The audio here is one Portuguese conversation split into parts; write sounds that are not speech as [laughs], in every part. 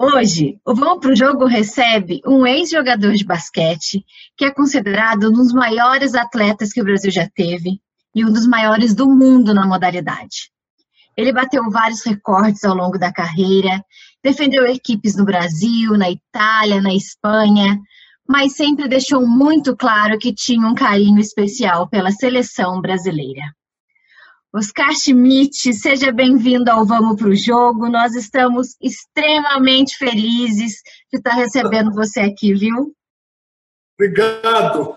Hoje, o Vamos Pro Jogo recebe um ex-jogador de basquete que é considerado um dos maiores atletas que o Brasil já teve e um dos maiores do mundo na modalidade. Ele bateu vários recordes ao longo da carreira, defendeu equipes no Brasil, na Itália, na Espanha, mas sempre deixou muito claro que tinha um carinho especial pela seleção brasileira. Oscar Schmidt, seja bem-vindo ao Vamos para o Jogo. Nós estamos extremamente felizes de estar recebendo você aqui, viu? Obrigado.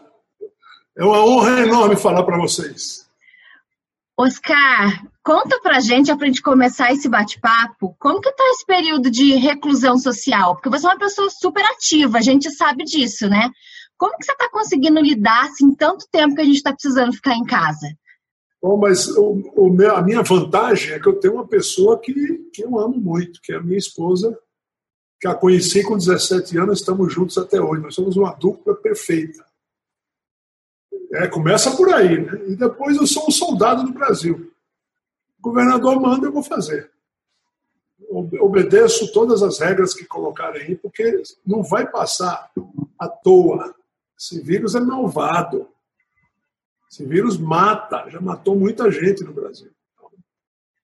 É uma honra enorme falar para vocês. Oscar, conta pra gente, para a gente começar esse bate-papo, como que está esse período de reclusão social? Porque você é uma pessoa super ativa, a gente sabe disso, né? Como que você está conseguindo lidar assim tanto tempo que a gente está precisando ficar em casa? Bom, mas o, o meu, a minha vantagem é que eu tenho uma pessoa que, que eu amo muito, que é a minha esposa, que a conheci com 17 anos, estamos juntos até hoje. Nós somos uma dupla perfeita. É, começa por aí, né? E depois eu sou um soldado do Brasil. O governador manda, eu vou fazer. Obedeço todas as regras que colocarem aí, porque não vai passar à toa. Esse vírus é malvado. Esse vírus mata, já matou muita gente no Brasil. Então,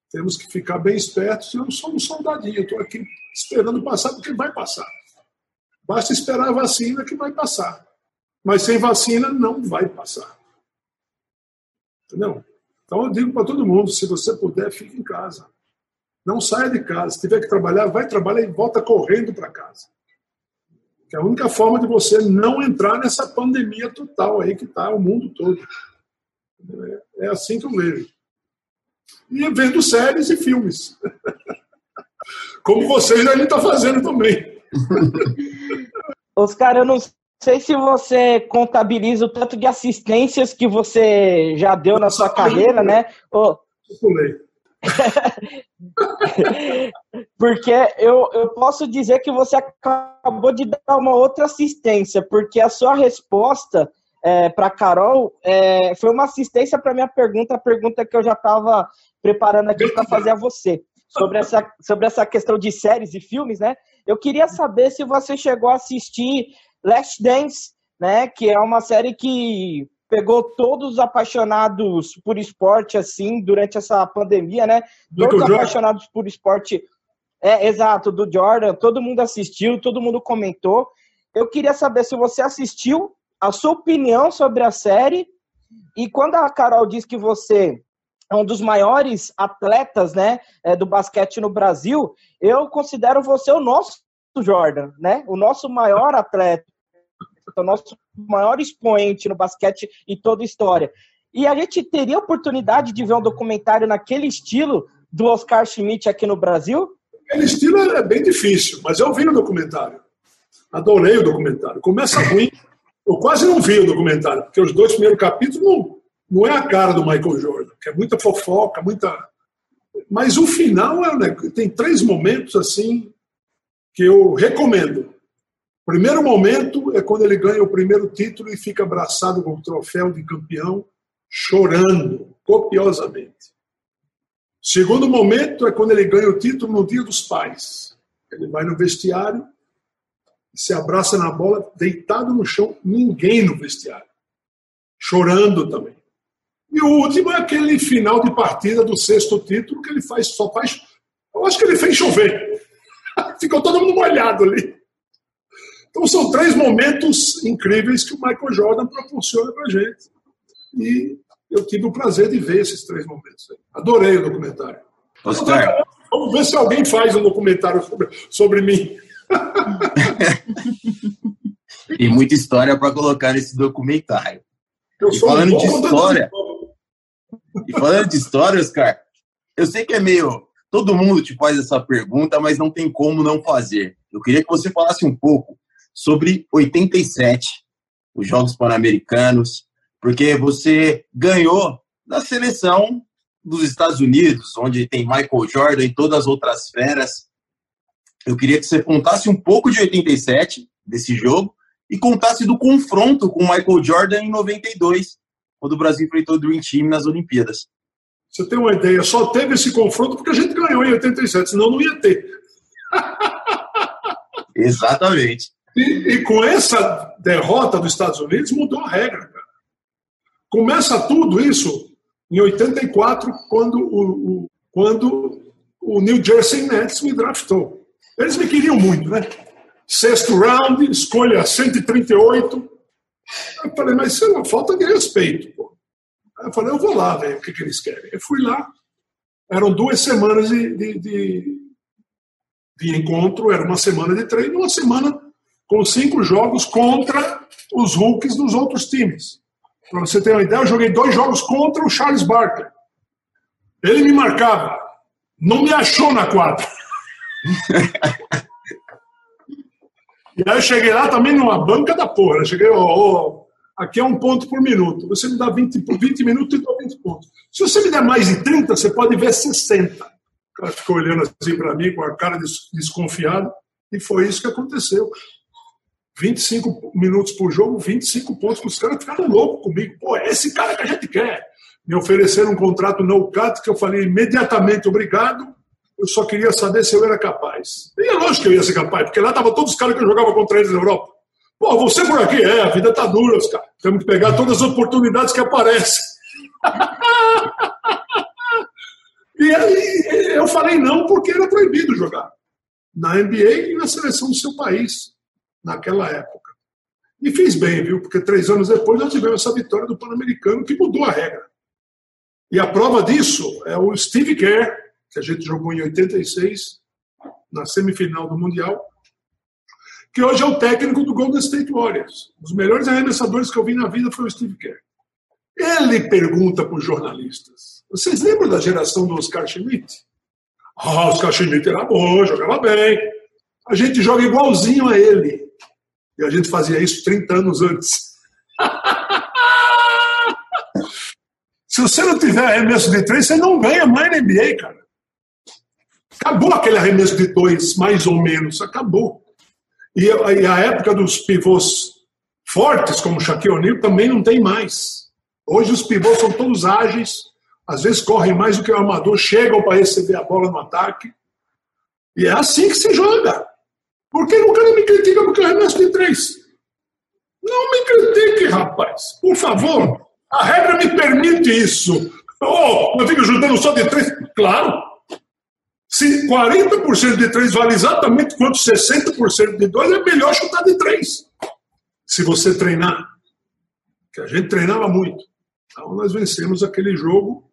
temos que ficar bem espertos. Eu sou um soldadinho, estou aqui esperando passar, porque vai passar. Basta esperar a vacina que vai passar. Mas sem vacina não vai passar. Entendeu? Então eu digo para todo mundo: se você puder, fique em casa. Não saia de casa. Se tiver que trabalhar, vai trabalhar e volta correndo para casa. Que é a única forma de você não entrar nessa pandemia total aí que está o mundo todo. É assim que eu vejo. E vendo séries e filmes. Como vocês estão tá fazendo também. [laughs] Oscar, eu não sei se você contabiliza o tanto de assistências que você já deu na sua carreira, né? Oh. [laughs] porque eu, eu posso dizer que você acabou de dar uma outra assistência, porque a sua resposta é, para Carol é, foi uma assistência para minha pergunta, a pergunta que eu já estava preparando aqui para fazer a você sobre essa, sobre essa questão de séries e filmes, né? Eu queria saber se você chegou a assistir Last Dance, né? Que é uma série que pegou todos os apaixonados por esporte assim durante essa pandemia, né? Todos apaixonados por esporte, é exato, do Jordan. Todo mundo assistiu, todo mundo comentou. Eu queria saber se você assistiu a sua opinião sobre a série. E quando a Carol diz que você é um dos maiores atletas né, é, do basquete no Brasil, eu considero você o nosso Jordan, né? O nosso maior atleta, o nosso maior expoente no basquete e toda a história. E a gente teria oportunidade de ver um documentário naquele estilo do Oscar Schmidt aqui no Brasil? Aquele estilo é bem difícil, mas eu vi o documentário. Adorei o documentário. Começa ruim, eu quase não vi o documentário, porque os dois primeiros capítulos não, não é a cara do Michael Jordan, que é muita fofoca, muita. Mas o final é, né, tem três momentos assim que eu recomendo. O primeiro momento é quando ele ganha o primeiro título e fica abraçado com o troféu de campeão, chorando copiosamente. Segundo momento é quando ele ganha o título no Dia dos Pais. Ele vai no vestiário se abraça na bola, deitado no chão, ninguém no vestiário. Chorando também. E o último é aquele final de partida do sexto título que ele faz, só faz. Eu acho que ele fez chover. [laughs] Ficou todo mundo molhado ali. Então são três momentos incríveis que o Michael Jordan proporciona pra gente. E eu tive o prazer de ver esses três momentos. Adorei o documentário. Oscar. Vamos ver se alguém faz um documentário sobre, sobre mim. Tem muita história para colocar nesse documentário. e falando de história, e falando de história, Oscar, eu sei que é meio. Todo mundo te faz essa pergunta, mas não tem como não fazer. Eu queria que você falasse um pouco sobre 87, os Jogos Pan-Americanos, porque você ganhou na seleção dos Estados Unidos, onde tem Michael Jordan e todas as outras feras. Eu queria que você contasse um pouco de 87, desse jogo, e contasse do confronto com o Michael Jordan em 92, quando o Brasil enfrentou o Dream Team nas Olimpíadas. Você tem uma ideia, só teve esse confronto porque a gente ganhou em 87, senão não ia ter. [laughs] Exatamente. E, e, com essa derrota dos Estados Unidos mudou a regra, cara. Começa tudo isso em 84, quando o, o, quando o New Jersey Nets me draftou. Eles me queriam muito, né? Sexto round, escolha 138. Eu falei, mas isso é uma falta de respeito. Pô. Eu falei, eu vou lá ver o que, que eles querem. Eu fui lá, eram duas semanas de, de, de, de encontro, era uma semana de treino, uma semana com cinco jogos contra os rookies dos outros times. Para você ter uma ideia, eu joguei dois jogos contra o Charles Barkley. Ele me marcava, não me achou na quadra. E aí eu cheguei lá também numa banca da porra. Eu cheguei, ó, ó, aqui é um ponto por minuto. Você me dá 20, 20 minutos e dou 20 pontos. Se você me der mais de 30, você pode ver 60. O cara ficou olhando assim para mim com a cara desconfiada. E foi isso que aconteceu. 25 minutos por jogo, 25 pontos, os caras ficaram loucos comigo. Pô, é esse cara que a gente quer. Me ofereceram um contrato no cut que eu falei imediatamente obrigado. Eu só queria saber se eu era capaz. E é lógico que eu ia ser capaz, porque lá estavam todos os caras que eu jogava contra eles na Europa. Pô, você por aqui, é, a vida tá dura, os caras. Temos que pegar todas as oportunidades que aparecem. [laughs] e aí eu falei não porque era proibido jogar. Na NBA e na seleção do seu país naquela época. E fiz bem, viu? Porque três anos depois nós tivemos essa vitória do Pan-Americano que mudou a regra. E a prova disso é o Steve Kerr, que a gente jogou em 86, na semifinal do Mundial, que hoje é o técnico do Golden State Warriors. Um dos melhores arremessadores que eu vi na vida foi o Steve Kerr. Ele pergunta para os jornalistas: Vocês lembram da geração do Oscar Schmidt? Ah, Oscar Schmidt era bom, jogava bem. A gente joga igualzinho a ele. E a gente fazia isso 30 anos antes. [laughs] Se você não tiver arremesso de três, você não ganha mais na NBA, cara. Acabou aquele arremesso de dois, mais ou menos. Acabou. E a, época dos pivôs fortes, como Shaquille O'Neal, também não tem mais. Hoje os pivôs são todos ágeis, às vezes correm mais do que o armador, chegam para receber a bola no ataque. E é assim que se joga. Por que nunca me critica porque eu arremesso de três? Não me critique, rapaz. Por favor. A regra me permite isso. Oh, eu fico ajudando só de três. Claro. Se 40% de três vale exatamente quanto 60% de dois, é melhor chutar de três. Se você treinar. Que a gente treinava muito. Então nós vencemos aquele jogo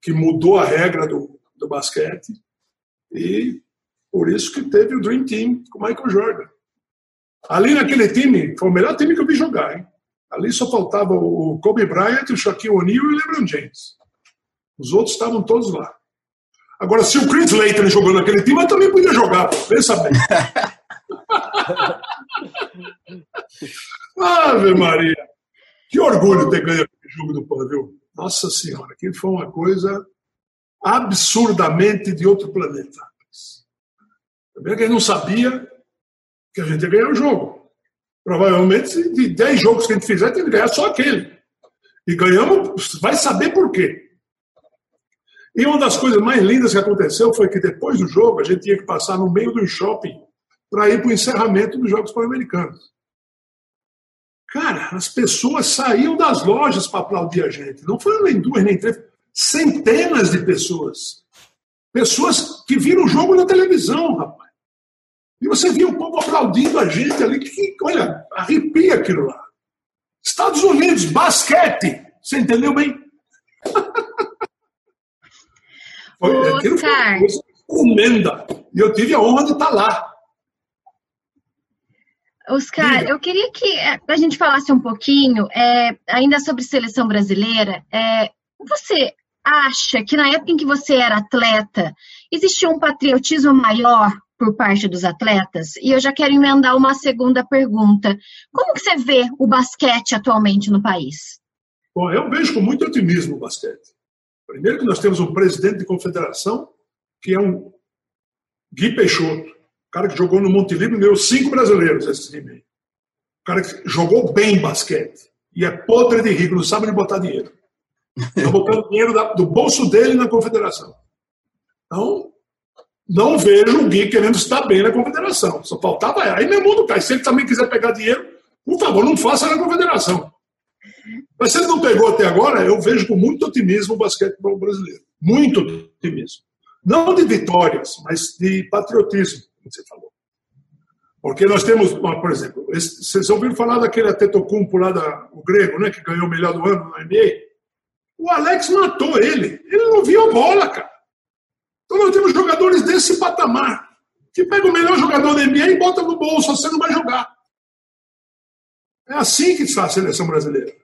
que mudou a regra do, do basquete. E por isso que teve o Dream Team com o Michael Jordan. Ali naquele time, foi o melhor time que eu vi jogar, hein? Ali só faltava o Kobe Bryant, o Shaquille O'Neal e o LeBron James. Os outros estavam todos lá. Agora, se o Chris Layton jogou naquele time, eu também podia jogar, pensa bem. [laughs] Ave Maria! Que orgulho ter ganho aquele jogo do Pan, viu? Nossa Senhora, aquilo foi uma coisa absurdamente de outro planeta. Primeiro que ele não sabia que a gente ia ganhar o jogo. Provavelmente, de 10 jogos que a gente fizer, tem que ganhar só aquele. E ganhamos, vai saber por quê. E uma das coisas mais lindas que aconteceu foi que depois do jogo a gente tinha que passar no meio do shopping para ir para o encerramento dos Jogos Pan-Americanos. Cara, as pessoas saíam das lojas para aplaudir a gente. Não foram nem duas, nem três, centenas de pessoas. Pessoas que viram o jogo na televisão, rapaz. E você via o povo aplaudindo a gente ali, que, olha, arrepia aquilo lá. Estados Unidos, basquete. Você entendeu bem? [laughs] foi, aquilo coisa tremenda. E eu tive a honra de estar lá. Oscar, Diga. eu queria que é, a gente falasse um pouquinho, é, ainda sobre seleção brasileira. É, você acha que na época em que você era atleta, existia um patriotismo maior por parte dos atletas? E eu já quero emendar uma segunda pergunta. Como que você vê o basquete atualmente no país? Bom, eu vejo com muito otimismo o basquete. Primeiro que nós temos um presidente de confederação que é um Gui Peixoto, cara que jogou no Monte Livre e ganhou cinco brasileiros esse time aí. O cara que jogou bem basquete e é podre de rico, não sabe nem botar dinheiro. Está botando [laughs] dinheiro do bolso dele na confederação. Então, não vejo o Gui querendo estar bem na confederação. Só faltava. Aí meu mundo cai. Se ele também quiser pegar dinheiro, por favor, não faça na confederação. Mas se ele não pegou até agora, eu vejo com muito otimismo o basquetebol brasileiro. Muito otimismo. Não de vitórias, mas de patriotismo, como você falou. Porque nós temos, por exemplo, vocês ouviram falar daquele Atetokounmpo lá, da, o grego, né, que ganhou o melhor do ano na NBA? O Alex matou ele. Ele não viu a bola, cara. Então nós temos jogadores desse patamar, que pega o melhor jogador da NBA e bota no bolso, você não vai jogar. É assim que está a seleção brasileira.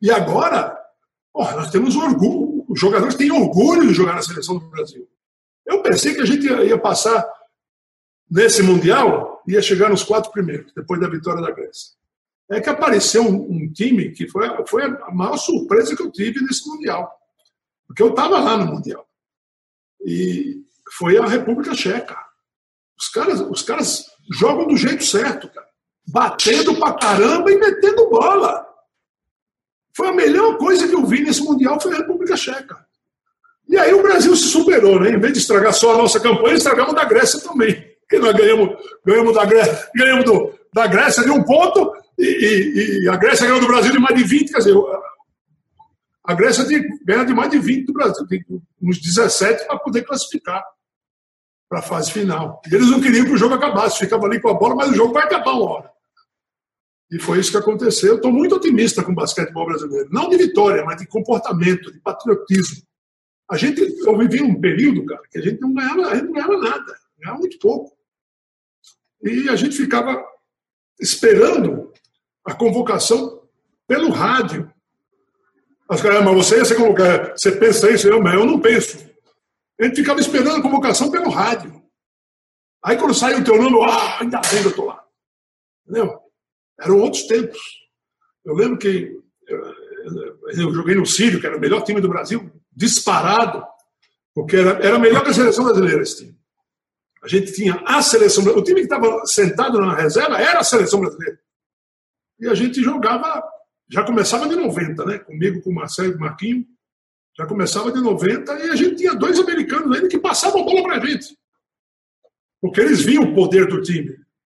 E agora, porra, nós temos orgulho, os jogadores têm orgulho de jogar na seleção do Brasil. Eu pensei que a gente ia passar nesse Mundial, ia chegar nos quatro primeiros, depois da vitória da Grécia. É que apareceu um, um time que foi, foi a maior surpresa que eu tive nesse Mundial. Porque eu estava lá no Mundial. E foi a República Checa. Os caras, os caras jogam do jeito certo, cara. Batendo pra caramba e metendo bola. Foi a melhor coisa que eu vi nesse Mundial foi a República Checa. E aí o Brasil se superou, né? Em vez de estragar só a nossa campanha, estragamos da Grécia também. Porque nós ganhamos, ganhamos, da, Grécia, ganhamos do, da Grécia de um ponto e, e, e, a Grécia ganhou do Brasil de mais de 20, quer dizer, a Grécia ganha de mais de 20 do Brasil, tem uns 17 para poder classificar para a fase final. Eles não queriam que o jogo acabasse, ficava ali com a bola, mas o jogo vai acabar uma hora. E foi isso que aconteceu. Estou muito otimista com o basquetebol brasileiro. Não de vitória, mas de comportamento, de patriotismo. A gente, eu vivi um período, cara, que a gente não ganhava, a gente não ganhava nada, ganhava muito pouco. E a gente ficava esperando a convocação pelo rádio. As caras, mas você ia ser convocado, você pensa isso? Eu, mas eu não penso. A gente ficava esperando a convocação pelo rádio. Aí quando saiu o teu nome, ah, ainda bem que eu estou lá. Entendeu? Eram outros tempos. Eu lembro que eu joguei no Sírio, que era o melhor time do Brasil, disparado, porque era, era melhor que a seleção brasileira esse time. A gente tinha a seleção O time que estava sentado na reserva era a seleção brasileira. E a gente jogava, já começava de 90, né? Comigo, com o Marcelo e o Marquinho. Já começava de 90 e a gente tinha dois americanos ainda que passavam a bola para a gente. Porque eles viam o poder do time.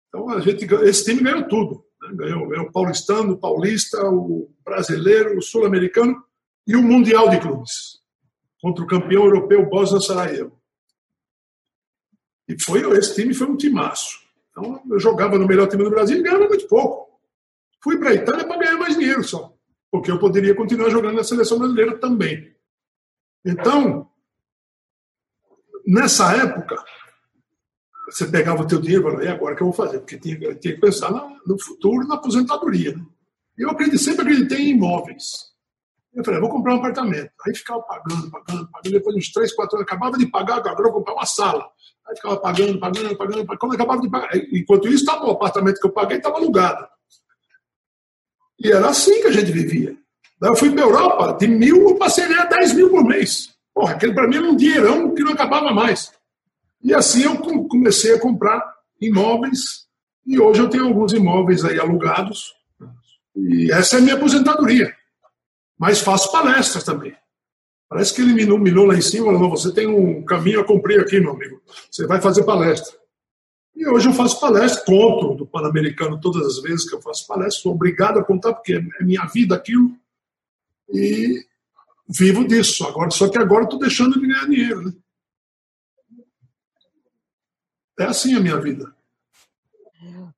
Então a gente, esse time ganhou tudo. Ganhou, o paulistano, o paulista, o brasileiro, o sul-americano e o Mundial de Clubes. Contra o campeão europeu Bosnia Sarajevo. E foi, esse time foi um timaço. Então eu jogava no melhor time do Brasil e ganhava muito pouco. Fui para a Itália para ganhar mais dinheiro só. Porque eu poderia continuar jogando na seleção brasileira também. Então, nessa época, você pegava o teu dinheiro e falava, e agora o que eu vou fazer? Porque tinha, tinha que pensar no futuro, na aposentadoria. Né? Eu acreditei, sempre acreditei em imóveis. Eu falei, vou comprar um apartamento. Aí ficava pagando, pagando, pagando. Depois de uns 3, 4 anos, acabava de pagar, agora vou comprar uma sala. Aí ficava pagando, pagando, pagando. pagando. Quando acabava de pagar. Enquanto isso, estava o apartamento que eu paguei estava alugado. E era assim que a gente vivia. Daí eu fui para a Europa, de mil eu passei a 10 mil por mês. Porra, aquele para mim era um dinheirão que não acabava mais. E assim eu comecei a comprar imóveis, e hoje eu tenho alguns imóveis aí alugados, e essa é a minha aposentadoria. Mas faço palestras também. Parece que ele me iluminou lá em cima, falou, você tem um caminho a cumprir aqui, meu amigo. Você vai fazer palestra. E hoje eu faço palestra, conto do Pan-Americano todas as vezes que eu faço palestra, sou obrigado a contar, porque é minha vida aquilo. E vivo disso. Agora, só que agora estou deixando de ganhar dinheiro. Né? É assim a minha vida.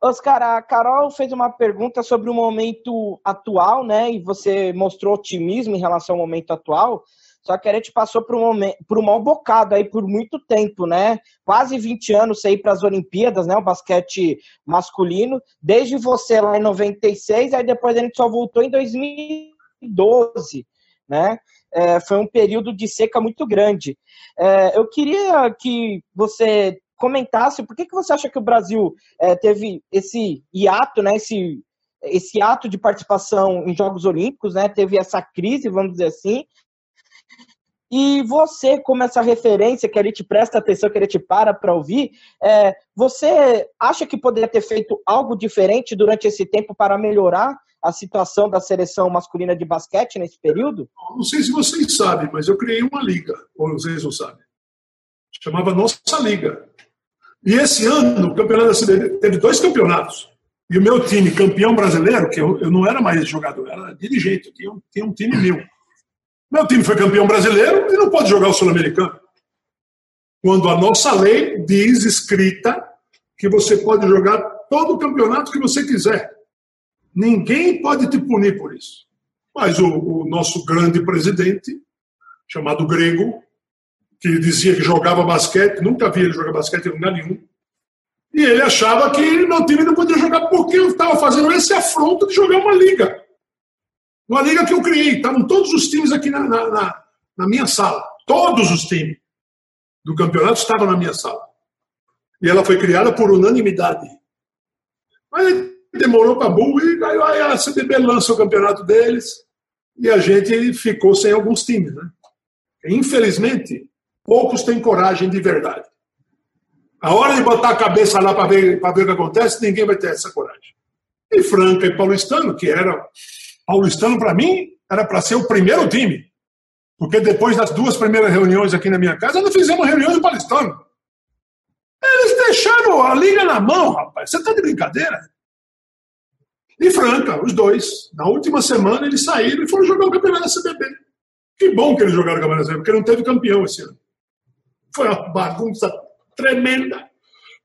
Oscar, a Carol fez uma pergunta sobre o momento atual, né? E você mostrou otimismo em relação ao momento atual. Só que a gente passou por um, momento, por um mau bocado aí por muito tempo, né? Quase 20 anos sem ir para as Olimpíadas, né? O basquete masculino. Desde você lá em 96, aí depois a gente só voltou em 2012, né? É, foi um período de seca muito grande. É, eu queria que você comentasse por que, que você acha que o Brasil é, teve esse hiato, né? Esse, esse ato de participação em Jogos Olímpicos, né? Teve essa crise, vamos dizer assim, e você, como essa referência que ele te presta atenção, que ele te para para ouvir, é, você acha que poderia ter feito algo diferente durante esse tempo para melhorar a situação da seleção masculina de basquete nesse período? Não sei se vocês sabem, mas eu criei uma liga, ou vocês não sabem. Chamava Nossa Liga. E esse ano, o campeonato da CBB teve dois campeonatos. E o meu time, campeão brasileiro, que eu, eu não era mais jogador, era dirigente, eu tinha, um, tinha um time meu. Meu time foi campeão brasileiro e não pode jogar o Sul-Americano. Quando a nossa lei diz, escrita, que você pode jogar todo o campeonato que você quiser. Ninguém pode te punir por isso. Mas o, o nosso grande presidente, chamado Grego, que dizia que jogava basquete, nunca vi ele jogar basquete em lugar nenhum. E ele achava que meu time não podia jogar porque eu estava fazendo esse afronto de jogar uma liga. Uma liga que eu criei. Estavam todos os times aqui na, na, na, na minha sala. Todos os times do campeonato estavam na minha sala. E ela foi criada por unanimidade. Mas demorou para burro e aí a CBB lança o campeonato deles e a gente ficou sem alguns times. Né? Infelizmente, poucos têm coragem de verdade. A hora de botar a cabeça lá para ver, ver o que acontece, ninguém vai ter essa coragem. E Franca e Paulistano, que era Paulistano, para mim, era para ser o primeiro time. Porque depois das duas primeiras reuniões aqui na minha casa, nós fizemos reunião de Paulistano. Eles deixaram a liga na mão, rapaz. Você está de brincadeira? E Franca, os dois. Na última semana eles saíram e foram jogar o campeonato da CBB. Que bom que eles jogaram o campeonato da CBB, porque não teve campeão esse ano. Foi uma bagunça tremenda.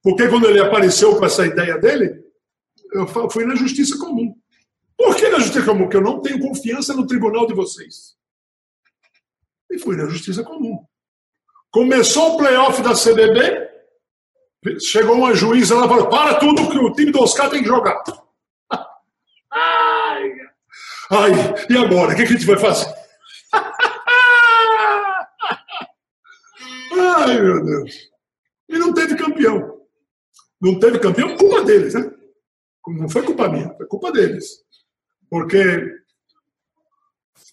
Porque quando ele apareceu com essa ideia dele, eu fui na justiça comum. Por que na Justiça Comum? Porque eu não tenho confiança no tribunal de vocês. E fui na Justiça Comum. Começou o playoff da CBB, chegou uma juíza lá e falou: para tudo que o time do Oscar tem que jogar. [laughs] Ai, ai, e agora? O que a gente vai fazer? Ai, meu Deus. E não teve campeão. Não teve campeão, culpa deles, né? Não foi culpa minha, foi culpa deles. Porque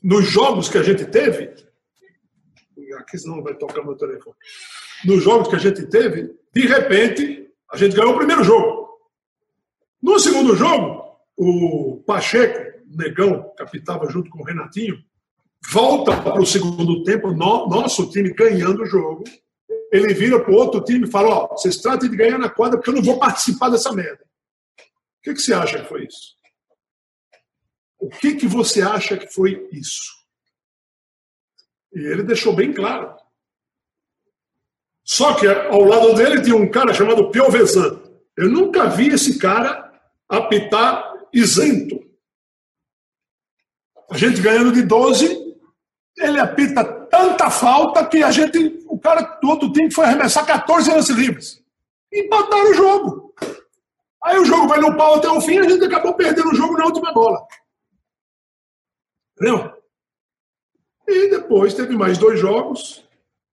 nos jogos que a gente teve, aqui senão vai tocar meu telefone. Nos jogos que a gente teve, de repente, a gente ganhou o primeiro jogo. No segundo jogo, o Pacheco, Negão, capitava junto com o Renatinho, volta para o segundo tempo, no, nosso time ganhando o jogo. Ele vira para o outro time e fala: Ó, vocês tratem de ganhar na quadra porque eu não vou participar dessa merda. O que, que você acha que foi isso? O que, que você acha que foi isso? E ele deixou bem claro. Só que ao lado dele tinha um cara chamado Piovesan. Eu nunca vi esse cara apitar isento. A gente ganhando de 12, ele apita tanta falta que a gente, o cara do outro time foi arremessar 14 lances livres. E botaram o jogo. Aí o jogo vai no pau até o fim e a gente acabou perdendo o jogo na última bola. Entendeu? E depois teve mais dois jogos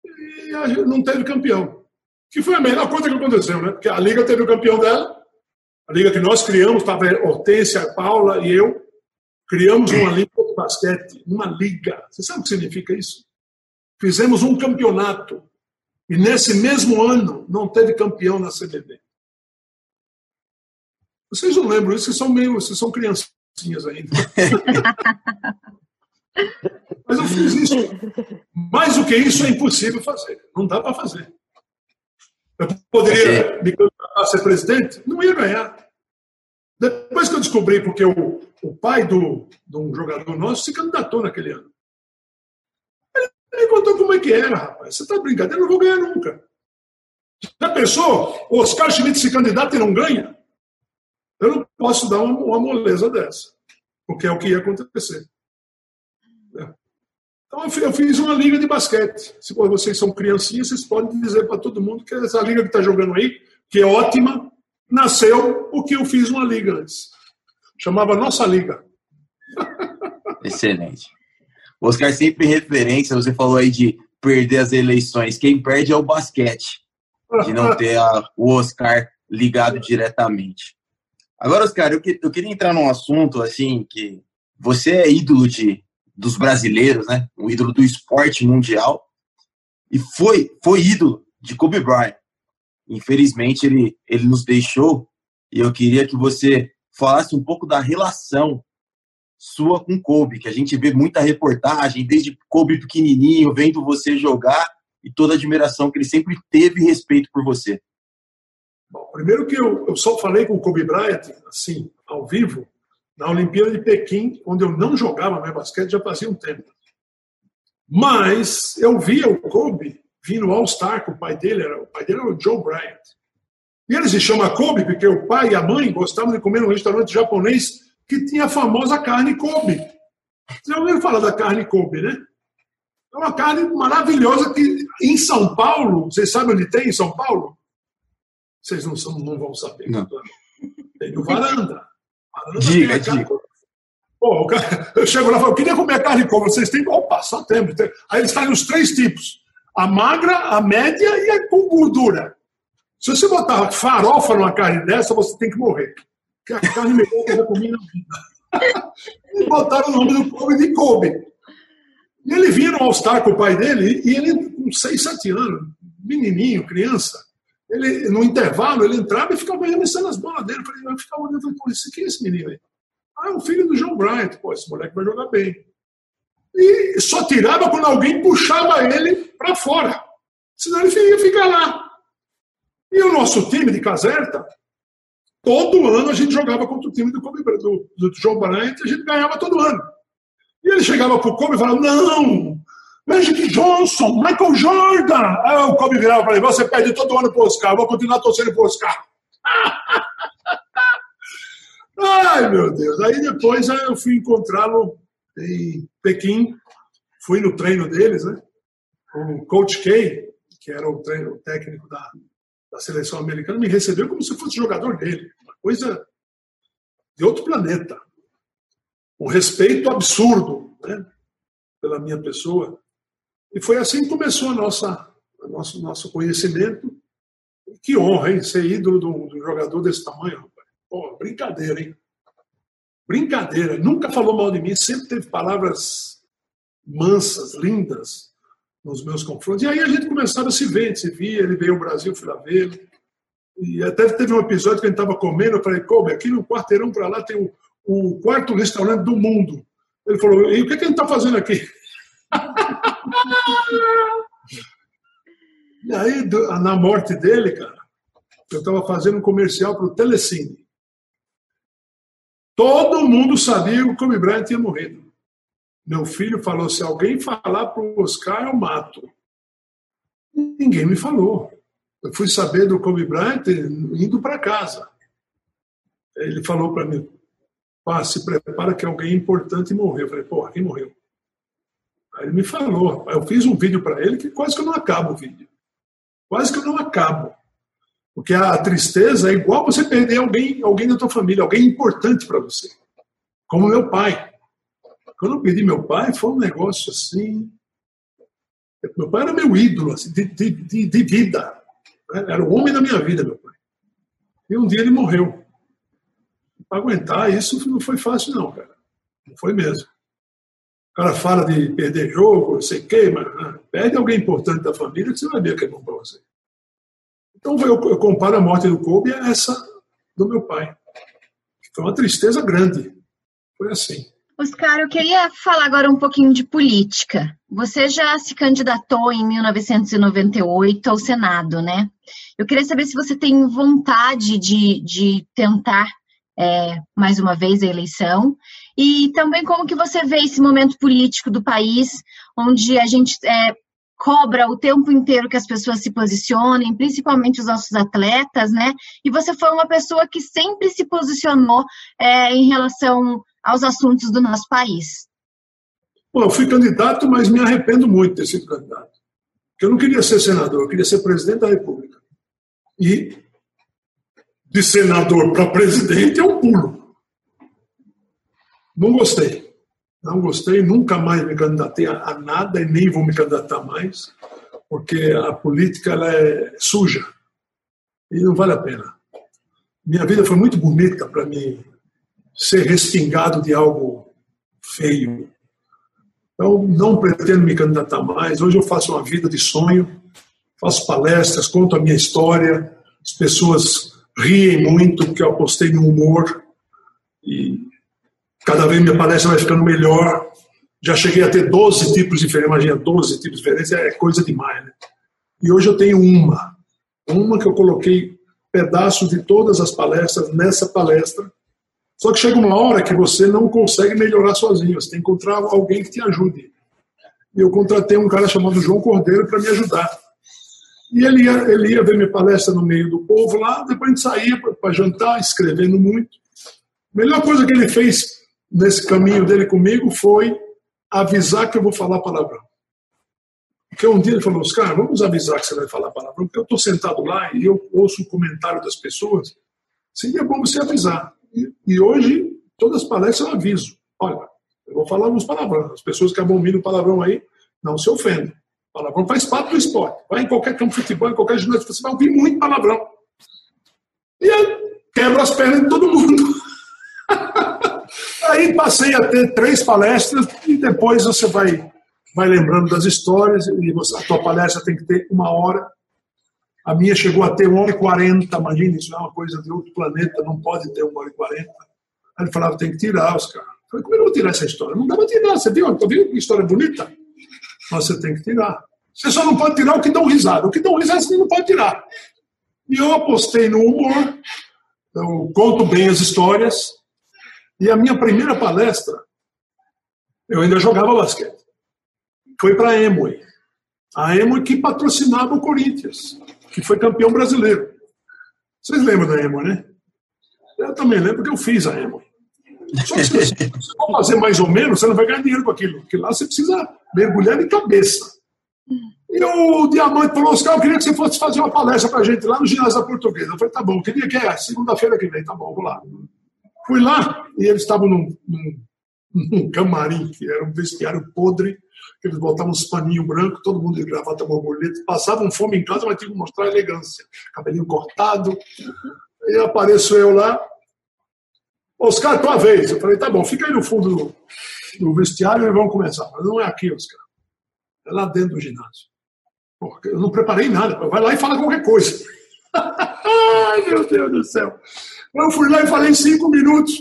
e a gente não teve campeão. Que foi a melhor coisa que aconteceu, né? Porque a Liga teve o campeão dela, a Liga que nós criamos, estava Hortência, Paula e eu, criamos uma liga de basquete, uma liga. Você sabe o que significa isso? Fizemos um campeonato. E nesse mesmo ano não teve campeão na CBB. Vocês não lembram isso, vocês são meio, vocês são criancinhas ainda. [laughs] Mas eu fiz isso. Mais do que isso é impossível fazer. Não dá para fazer. Eu poderia me candidatar a ser presidente? Não ia ganhar. Depois que eu descobri, porque o, o pai do, de um jogador nosso se candidatou naquele ano. Me contou como é que era, rapaz. Você está brincadeira, eu não vou ganhar nunca. Já pensou? Oscar Schmidt se candidata e não ganha? Eu não posso dar uma, uma moleza dessa, porque é o que ia acontecer. Então eu fiz uma liga de basquete. Se vocês são criancinhas, vocês podem dizer para todo mundo que essa liga que está jogando aí, que é ótima, nasceu porque eu fiz uma liga antes. Chamava Nossa Liga. [laughs] Excelente. Oscar, sempre referência, você falou aí de perder as eleições. Quem perde é o basquete, de não ter a, o Oscar ligado diretamente. Agora, Oscar, eu, que, eu queria entrar num assunto assim que você é ídolo de dos brasileiros, né? Um ídolo do esporte mundial. E foi, foi ídolo de Kobe Bryant. Infelizmente, ele, ele nos deixou e eu queria que você falasse um pouco da relação sua com Kobe, que a gente vê muita reportagem, desde Kobe pequenininho, vendo você jogar e toda a admiração que ele sempre teve e respeito por você. primeiro que eu, eu só falei com o Kobe Bryant, assim, ao vivo, na Olimpíada de Pequim, onde eu não jogava mais basquete já fazia um tempo. Mas eu via o Kobe vindo no All-Star, que o pai dele era, o pai dele era o Joe Bryant. E ele se chama Kobe porque o pai e a mãe gostavam de comer num restaurante japonês que tinha a famosa carne Kobe. Vocês já ouviram falar da carne Kobe, né? É uma carne maravilhosa que em São Paulo, vocês sabem onde tem em São Paulo? Vocês não, são, não vão saber. Não. Tem no Varanda. varanda diga, diga. Pô, cara, eu chego lá e falo, eu queria comer carne Kobe. Vocês têm? Opa, só temos. Aí eles fazem os três tipos. A magra, a média e a com gordura. Se você botar farofa numa carne dessa, você tem que morrer. Carne melhor que eu já comi na vida. e botaram o nome do Kobe de Kobe. E ele vinha no All-Star com o pai dele, e ele, com 6, 7 anos, menininho, criança, ele, no intervalo, ele entrava e ficava arremessando as bolas dele. Eu, falei, eu ficava olhando, falei, pô, esse, quem é esse menino aí? Ah, é o filho do João Bryant. Pô, esse moleque vai jogar bem. E só tirava quando alguém puxava ele para fora. Senão ele ia ficar lá. E o nosso time de Caserta, todo ano a gente jogava contra o time do, do, do João Bryant e a gente ganhava todo ano. E ele chegava pro Kobe e falava, não, Magic Johnson, Michael Jordan. Aí o Kobe virava para ele, você perde todo ano pro Oscar, vou continuar torcendo pro Oscar. [laughs] Ai, meu Deus. Aí depois eu fui encontrá-lo em Pequim, fui no treino deles, né? O Coach K, que era o treino técnico da, da seleção americana, me recebeu como se fosse jogador dele. Uma coisa de outro planeta. Um respeito absurdo né? pela minha pessoa. E foi assim que começou a nossa, a nosso, nosso conhecimento. Que honra, hein? Ser ídolo de um, jogador desse tamanho, rapaz. Pô, brincadeira, hein? Brincadeira. Nunca falou mal de mim, sempre teve palavras mansas, lindas nos meus confrontos. E aí a gente começava a se ver, se via, ele veio ao Brasil, fui lá. E até teve um episódio que a gente estava comendo, eu falei, Kobe, aqui no quarteirão para lá tem o, o, quarto restaurante do mundo. Ele falou, e o que, que a gente está fazendo aqui? [laughs] e aí, na morte dele, cara, eu estava fazendo um comercial para o Telecine. Todo mundo sabia que o Kobe Bryant tinha morrido. Meu filho falou: se alguém falar para o Oscar, eu mato. Ninguém me falou. Eu fui saber do Kobe Bryant indo para casa. Ele falou para mim: Pá, se prepara que alguém importante morreu. Eu falei: porra, quem morreu? Aí ele me falou. Eu fiz um vídeo para ele que quase que eu não acabo o vídeo. Quase que eu não acabo. Porque a tristeza é igual você perder alguém, alguém da tua família, alguém importante para você. Como meu pai. Quando eu perdi meu pai, foi um negócio assim. Meu pai era meu ídolo assim, de, de, de, vida. Era o homem da minha vida, meu pai. E um dia ele morreu. Para aguentar isso não foi fácil, não, cara. Não foi mesmo. O cara fala de perder jogo, não sei o quê, mas ah, perde alguém importante da família que você vai ver que é bom para você. Então eu, eu comparo a morte do Kobe a essa do meu pai. Foi uma tristeza grande. Foi assim. Oscar, eu queria falar agora um pouquinho de política. Você já se candidatou em 1998 ao Senado, né? Eu queria saber se você tem vontade de, de tentar é, mais uma vez a eleição e também como que você vê esse momento político do país, onde a gente é, cobra o tempo inteiro que as pessoas se posicionem, principalmente os nossos atletas, né? E você foi uma pessoa que sempre se posicionou é, em relação aos assuntos do nosso país. Bom, eu fui candidato, mas me arrependo muito de ter sido candidato. Porque eu não queria ser senador, eu queria ser presidente da República. E de senador para presidente é um pulo. Não gostei. Não gostei, nunca mais me candidatei a, nada e nem vou me candidatar mais, porque a política ela é suja e não vale a pena. Minha vida foi muito bonita para mim ser respingado de algo feio. Então, não pretendo me candidatar mais. Hoje eu faço uma vida de sonho, faço palestras, conto a minha história, as pessoas riem muito porque eu apostei no humor e Cada vez minha palestra vai ficando melhor. Já cheguei a ter 12 tipos diferentes, imagina, 12 tipos diferentes, é coisa demais, né? E hoje eu tenho uma. Uma que eu coloquei pedaços de todas as palestras nessa palestra. Só que chega uma hora que você não consegue melhorar sozinho, você tem que encontrar alguém que te ajude. E eu contratei um cara chamado João Cordeiro para me ajudar. E ele ia, ele ia ver minha palestra no meio do povo lá, depois a gente saía para jantar, escrevendo muito. A melhor coisa que ele fez nesse caminho dele comigo foi avisar que eu vou falar palavrão. Porque um dia ele falou, Oscar, vamos avisar que você vai falar palavrão, porque eu estou sentado lá e eu ouço o comentário das pessoas, seria bom você avisar. E, hoje, todas as palestras eu aviso. Olha, eu vou falar uns palavrões. As pessoas que ouvindo palavrão aí, não se ofendem. Palavrão faz parte do esporte. Vai em qualquer campo de futebol, em qualquer ginásio, você vai ouvir muito palavrão. E aí, quebra as pernas de todo mundo. [laughs] aí passei a ter três palestras e depois você vai vai lembrando das histórias, e você, a tua palestra tem que ter uma hora. A minha chegou a ter uma hora e quarenta, imagina, isso é uma coisa de outro planeta, não pode ter uma hora e quarenta. Aí ele falava, tem que tirar os caras. Eu falei, como eu vou tirar essa história? Não dá para tirar, você viu? Tá vendo que história bonita? Mas você tem que tirar. Você só não pode tirar o que dão risada. O que dão risada você não pode tirar. E eu apostei no humor, eu conto bem as histórias, e a minha primeira palestra, eu ainda jogava basquete foi para a Emoi. A Emoi que patrocinava o Corinthians, que foi campeão brasileiro. Vocês lembram da Emoi, né? Eu também lembro porque eu fiz a Emoi. Só que se você [laughs] for fazer mais ou menos, você não vai ganhar dinheiro com aquilo, porque lá você precisa mergulhar de cabeça. E o Diamante falou, Oscar, eu queria que você fosse fazer uma palestra para a gente lá no ginásio da Portuguesa. Eu falei, tá bom, queria que é segunda-feira que vem, tá bom, vou lá. Fui lá e eles estavam num, num, [laughs] num camarim, que era um vestiário podre, eles botavam uns paninhos brancos, todo mundo de gravata borboleta, passavam fome em casa, mas tinham que mostrar elegância. Cabelinho cortado. E apareço eu lá. Oscar, tua vez. Eu falei, tá bom, fica aí no fundo do, do vestiário e vamos começar. Mas não é aqui, Oscar. É lá dentro do ginásio. Eu não preparei nada. Vai lá e fala qualquer coisa. [laughs] Ai, meu Deus do céu. Eu fui lá e falei cinco minutos.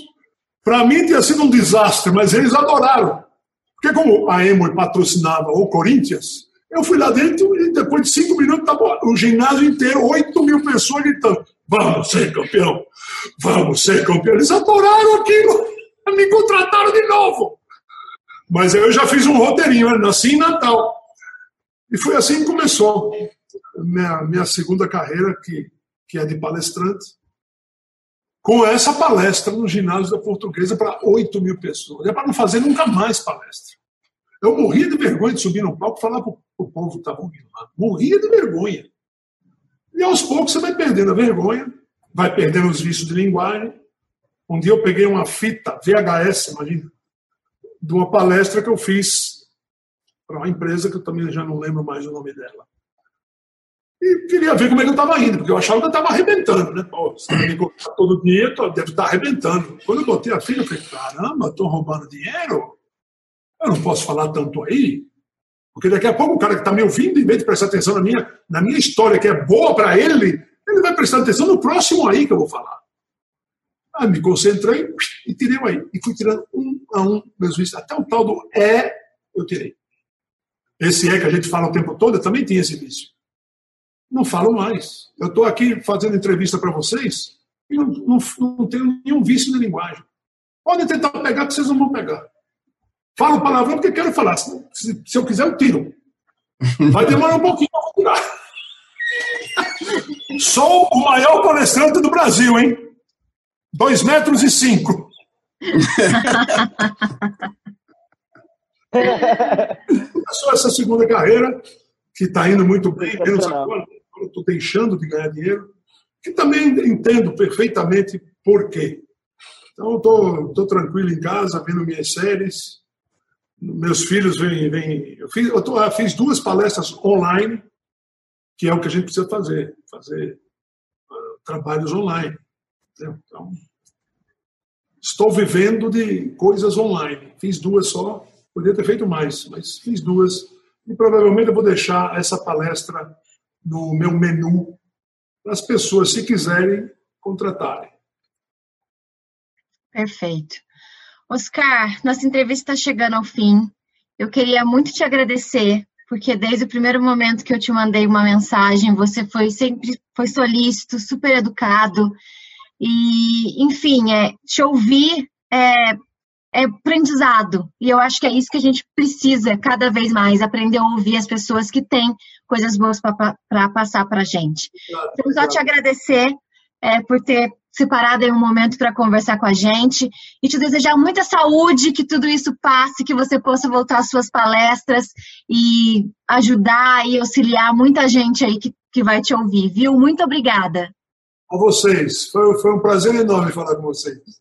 Para mim tinha sido um desastre, mas eles adoraram. Porque como a Emory patrocinava o Corinthians, eu fui lá dentro e depois de cinco minutos estava o ginásio inteiro, oito mil pessoas gritando, vamos ser campeão, vamos ser campeão. Eles adoraram aquilo, [laughs] me contrataram de novo. Mas eu já fiz um roteirinho, eu nasci em Natal. E foi assim que começou minha, minha segunda carreira, que, que é de palestrante com essa palestra no ginásio da Portuguesa para 8 mil pessoas. É para não fazer nunca mais palestra. Eu morria de vergonha de subir no palco e falar para o povo que estava ouvindo lá. Morria de vergonha. E aos poucos você vai perdendo a vergonha, vai perdendo os vícios de linguagem. Um dia eu peguei uma fita VHS, imagina, de uma palestra que eu fiz para uma empresa que eu também já não lembro mais o nome dela. E queria ver como é que eu estava indo, porque eu achava que eu estava arrebentando, né? Pô, você me todo dia, deve estar arrebentando. Quando eu botei a filha, eu falei, caramba, estou roubando dinheiro? Eu não posso falar tanto aí. Porque daqui a pouco o cara que está me ouvindo, em vez de prestar atenção na minha, na minha história, que é boa para ele, ele vai prestar atenção no próximo aí que eu vou falar. Aí me concentrei e tirei o aí. E fui tirando um a um meus vícios. Até o tal do é, eu tirei. Esse é que a gente fala o tempo todo, eu também tinha esse vício não falo mais. Eu estou aqui fazendo entrevista para vocês e não, não, não, tenho nenhum vício na linguagem. Podem tentar pegar, que vocês não vão pegar. Falo palavrão porque quero falar. Se, se, eu quiser, eu tiro. Vai demorar um pouquinho para tirar. [laughs] Sou o maior palestrante do Brasil, hein? Dois metros e cinco. [laughs] Começou essa segunda carreira, que está indo muito bem, menos agora estou deixando de ganhar dinheiro, que também entendo perfeitamente por quê. Então, estou tranquilo em casa, vendo minhas séries. Meus filhos vêm. vêm eu, fiz, eu, tô, eu fiz duas palestras online, que é o que a gente precisa fazer fazer uh, trabalhos online. Então, estou vivendo de coisas online. Fiz duas só, poderia ter feito mais, mas fiz duas. E provavelmente eu vou deixar essa palestra no meu menu para as pessoas, se quiserem, contratarem. Perfeito. Oscar, nossa entrevista está chegando ao fim. Eu queria muito te agradecer porque desde o primeiro momento que eu te mandei uma mensagem, você foi sempre foi solícito, super educado. E, enfim, é, te ouvir é, é aprendizado. E eu acho que é isso que a gente precisa cada vez mais, aprender a ouvir as pessoas que têm coisas boas para passar para a gente. Então, só te agradecer é, por ter separado aí um momento para conversar com a gente e te desejar muita saúde, que tudo isso passe, que você possa voltar às suas palestras e ajudar e auxiliar muita gente aí que, que vai te ouvir, viu? Muito obrigada. A vocês. Foi, foi um prazer enorme falar com vocês.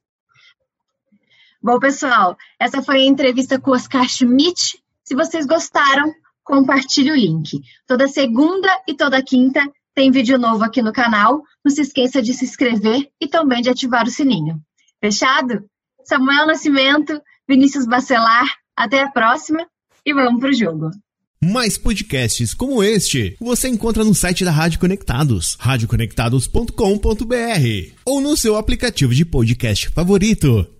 Bom, pessoal, essa foi a entrevista com Oscar Schmidt. Se vocês gostaram, compartilhe o link. Toda segunda e toda quinta tem vídeo novo aqui no canal. Não se esqueça de se inscrever e também de ativar o sininho. Fechado? Samuel Nascimento, Vinícius Bacelar, até a próxima e vamos pro jogo. Mais podcasts como este você encontra no site da Rádio Conectados, radioconectados.com.br ou no seu aplicativo de podcast favorito.